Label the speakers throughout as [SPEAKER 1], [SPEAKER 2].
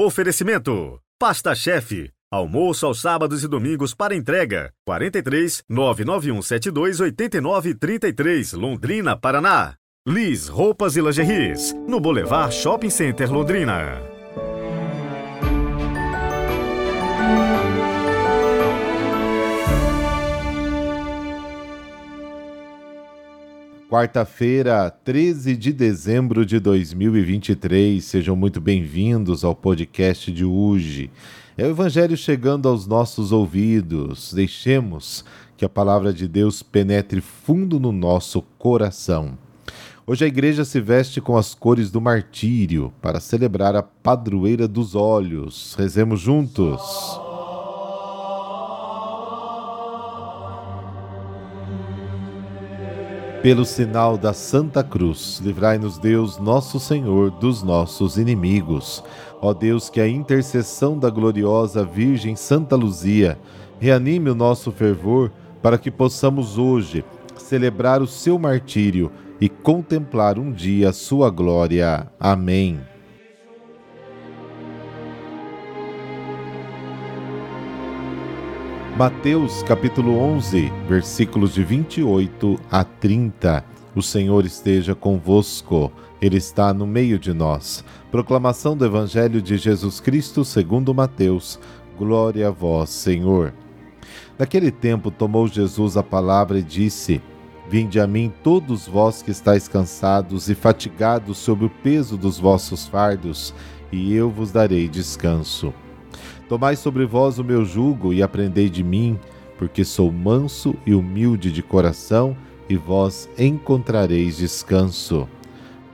[SPEAKER 1] Oferecimento: Pasta Chefe. Almoço aos sábados e domingos para entrega. 43 99172 8933, Londrina, Paraná. Liz Roupas e Lingeries, no Boulevard Shopping Center Londrina.
[SPEAKER 2] Quarta-feira, 13 de dezembro de 2023. Sejam muito bem-vindos ao podcast de hoje. É o Evangelho chegando aos nossos ouvidos. Deixemos que a palavra de Deus penetre fundo no nosso coração. Hoje a igreja se veste com as cores do martírio para celebrar a padroeira dos olhos. Rezemos juntos. Pelo sinal da Santa Cruz, livrai-nos Deus, nosso Senhor, dos nossos inimigos. Ó Deus, que a intercessão da gloriosa Virgem Santa Luzia reanime o nosso fervor para que possamos hoje celebrar o seu martírio e contemplar um dia a sua glória. Amém. Mateus capítulo 11, versículos de 28 a 30. O Senhor esteja convosco, Ele está no meio de nós. Proclamação do Evangelho de Jesus Cristo segundo Mateus. Glória a vós, Senhor. Naquele tempo tomou Jesus a palavra e disse: Vinde a mim todos vós que estáis cansados e fatigados sob o peso dos vossos fardos, e eu vos darei descanso. Tomai sobre vós o meu jugo e aprendei de mim, porque sou manso e humilde de coração, e vós encontrareis descanso.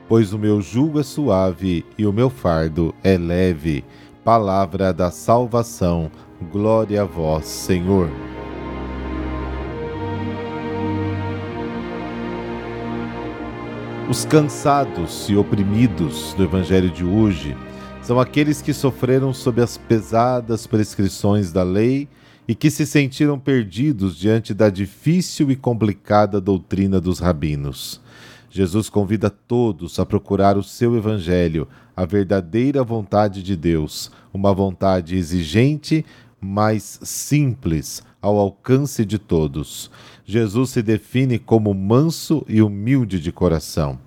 [SPEAKER 2] Pois o meu jugo é suave e o meu fardo é leve. Palavra da salvação. Glória a vós, Senhor. Os cansados e oprimidos do Evangelho de hoje são aqueles que sofreram sob as pesadas prescrições da lei e que se sentiram perdidos diante da difícil e complicada doutrina dos rabinos. Jesus convida todos a procurar o seu Evangelho, a verdadeira vontade de Deus, uma vontade exigente, mas simples, ao alcance de todos. Jesus se define como manso e humilde de coração.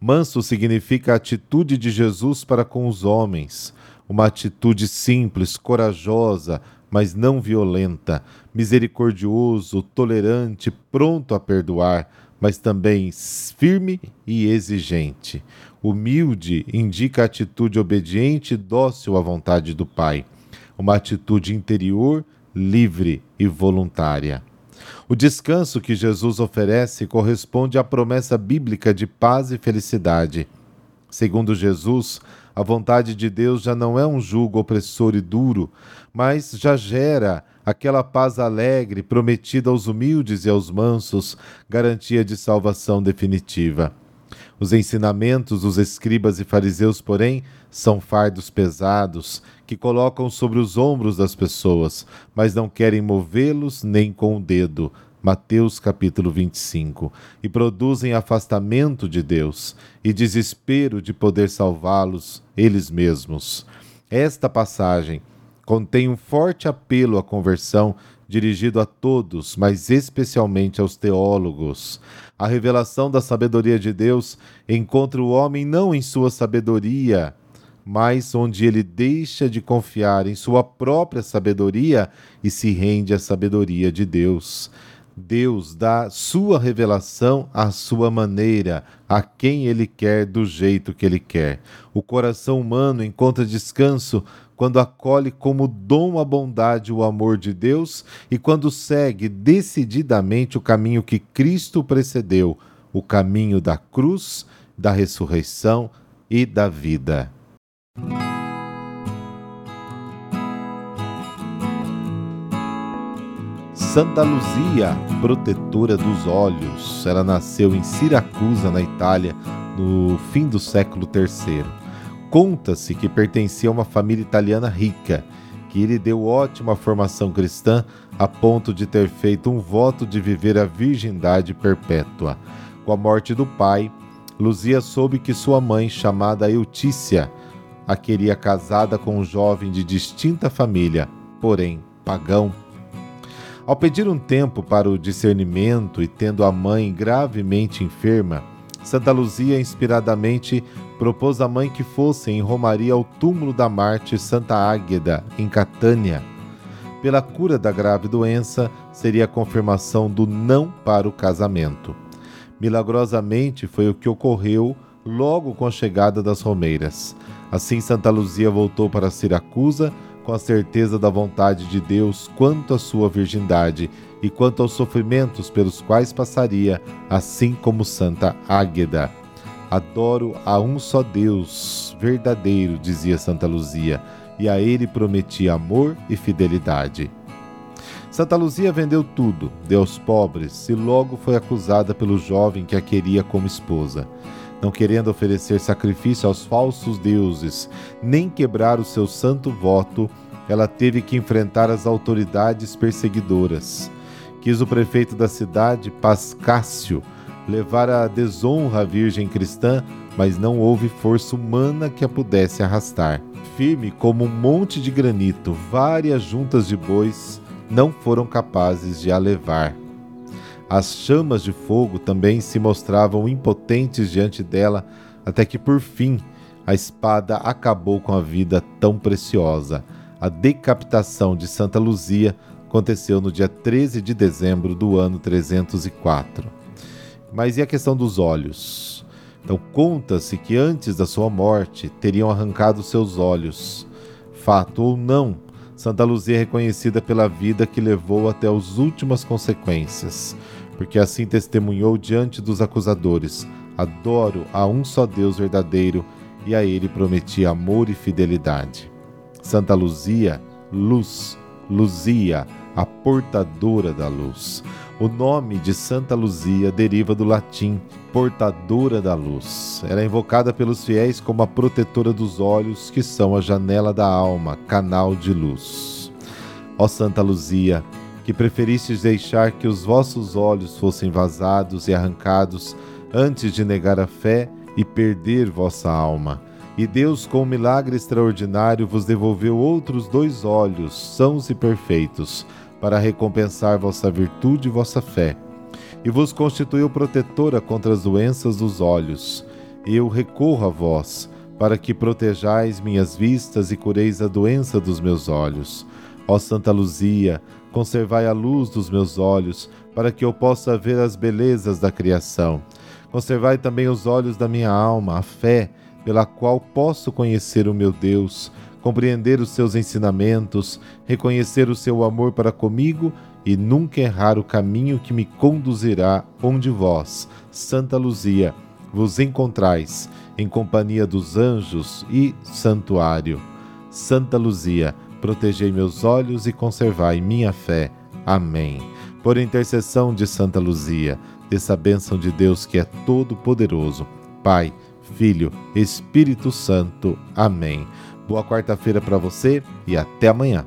[SPEAKER 2] Manso significa a atitude de Jesus para com os homens, uma atitude simples, corajosa, mas não violenta, misericordioso, tolerante, pronto a perdoar, mas também firme e exigente. Humilde indica a atitude obediente e dócil à vontade do Pai, uma atitude interior, livre e voluntária. O descanso que Jesus oferece corresponde à promessa bíblica de paz e felicidade. Segundo Jesus, a vontade de Deus já não é um jugo opressor e duro, mas já gera aquela paz alegre prometida aos humildes e aos mansos, garantia de salvação definitiva. Os ensinamentos dos escribas e fariseus, porém, são fardos pesados que colocam sobre os ombros das pessoas, mas não querem movê-los nem com o dedo. Mateus capítulo 25, e produzem afastamento de Deus e desespero de poder salvá-los eles mesmos. Esta passagem contém um forte apelo à conversão dirigido a todos, mas especialmente aos teólogos. A revelação da sabedoria de Deus encontra o homem não em sua sabedoria, mas onde ele deixa de confiar em sua própria sabedoria e se rende à sabedoria de Deus. Deus dá sua revelação à sua maneira, a quem ele quer, do jeito que ele quer. O coração humano encontra descanso quando acolhe como dom a bondade o amor de Deus e quando segue decididamente o caminho que Cristo precedeu, o caminho da cruz, da ressurreição e da vida. Santa Luzia, protetora dos olhos. Ela nasceu em Siracusa, na Itália, no fim do século III. Conta-se que pertencia a uma família italiana rica, que lhe deu ótima formação cristã a ponto de ter feito um voto de viver a virgindade perpétua. Com a morte do pai, Luzia soube que sua mãe, chamada Eutícia, a queria casada com um jovem de distinta família, porém pagão. Ao pedir um tempo para o discernimento e tendo a mãe gravemente enferma, Santa Luzia inspiradamente propôs à mãe que fosse em Romaria ao túmulo da Marte Santa Águeda, em Catânia. Pela cura da grave doença, seria a confirmação do não para o casamento. Milagrosamente foi o que ocorreu logo com a chegada das romeiras. Assim, Santa Luzia voltou para Siracusa com a certeza da vontade de Deus quanto à sua virgindade e quanto aos sofrimentos pelos quais passaria, assim como Santa Águeda. Adoro a um só Deus verdadeiro, dizia Santa Luzia, e a ele prometi amor e fidelidade. Santa Luzia vendeu tudo, deu aos pobres e logo foi acusada pelo jovem que a queria como esposa não querendo oferecer sacrifício aos falsos deuses, nem quebrar o seu santo voto, ela teve que enfrentar as autoridades perseguidoras. Quis o prefeito da cidade, Pascácio, levar a desonra à Virgem cristã, mas não houve força humana que a pudesse arrastar. Firme como um monte de granito, várias juntas de bois não foram capazes de a levar. As chamas de fogo também se mostravam impotentes diante dela, até que por fim a espada acabou com a vida tão preciosa. A decapitação de Santa Luzia aconteceu no dia 13 de dezembro do ano 304. Mas e a questão dos olhos? Então, conta-se que antes da sua morte teriam arrancado seus olhos. Fato ou não, Santa Luzia é reconhecida pela vida que levou até as últimas consequências porque assim testemunhou diante dos acusadores: Adoro a um só Deus verdadeiro, e a ele prometi amor e fidelidade. Santa Luzia, luz, Luzia, a portadora da luz. O nome de Santa Luzia deriva do latim portadora da luz. Ela é invocada pelos fiéis como a protetora dos olhos, que são a janela da alma, canal de luz. Ó Santa Luzia, que preferistes deixar que os vossos olhos fossem vazados e arrancados antes de negar a fé e perder vossa alma. E Deus, com um milagre extraordinário, vos devolveu outros dois olhos, sãos e perfeitos, para recompensar vossa virtude e vossa fé. E vos constituiu protetora contra as doenças dos olhos. Eu recorro a vós, para que protejais minhas vistas e cureis a doença dos meus olhos. Ó Santa Luzia, conservai a luz dos meus olhos, para que eu possa ver as belezas da criação. Conservai também os olhos da minha alma, a fé, pela qual posso conhecer o meu Deus, compreender os seus ensinamentos, reconhecer o seu amor para comigo e nunca errar o caminho que me conduzirá onde vós, Santa Luzia, vos encontrais em companhia dos anjos e santuário. Santa Luzia, protegei meus olhos e conservai minha fé. Amém. Por intercessão de Santa Luzia, dessa bênção de Deus que é todo-poderoso, Pai, Filho, Espírito Santo. Amém. Boa quarta-feira para você e até amanhã.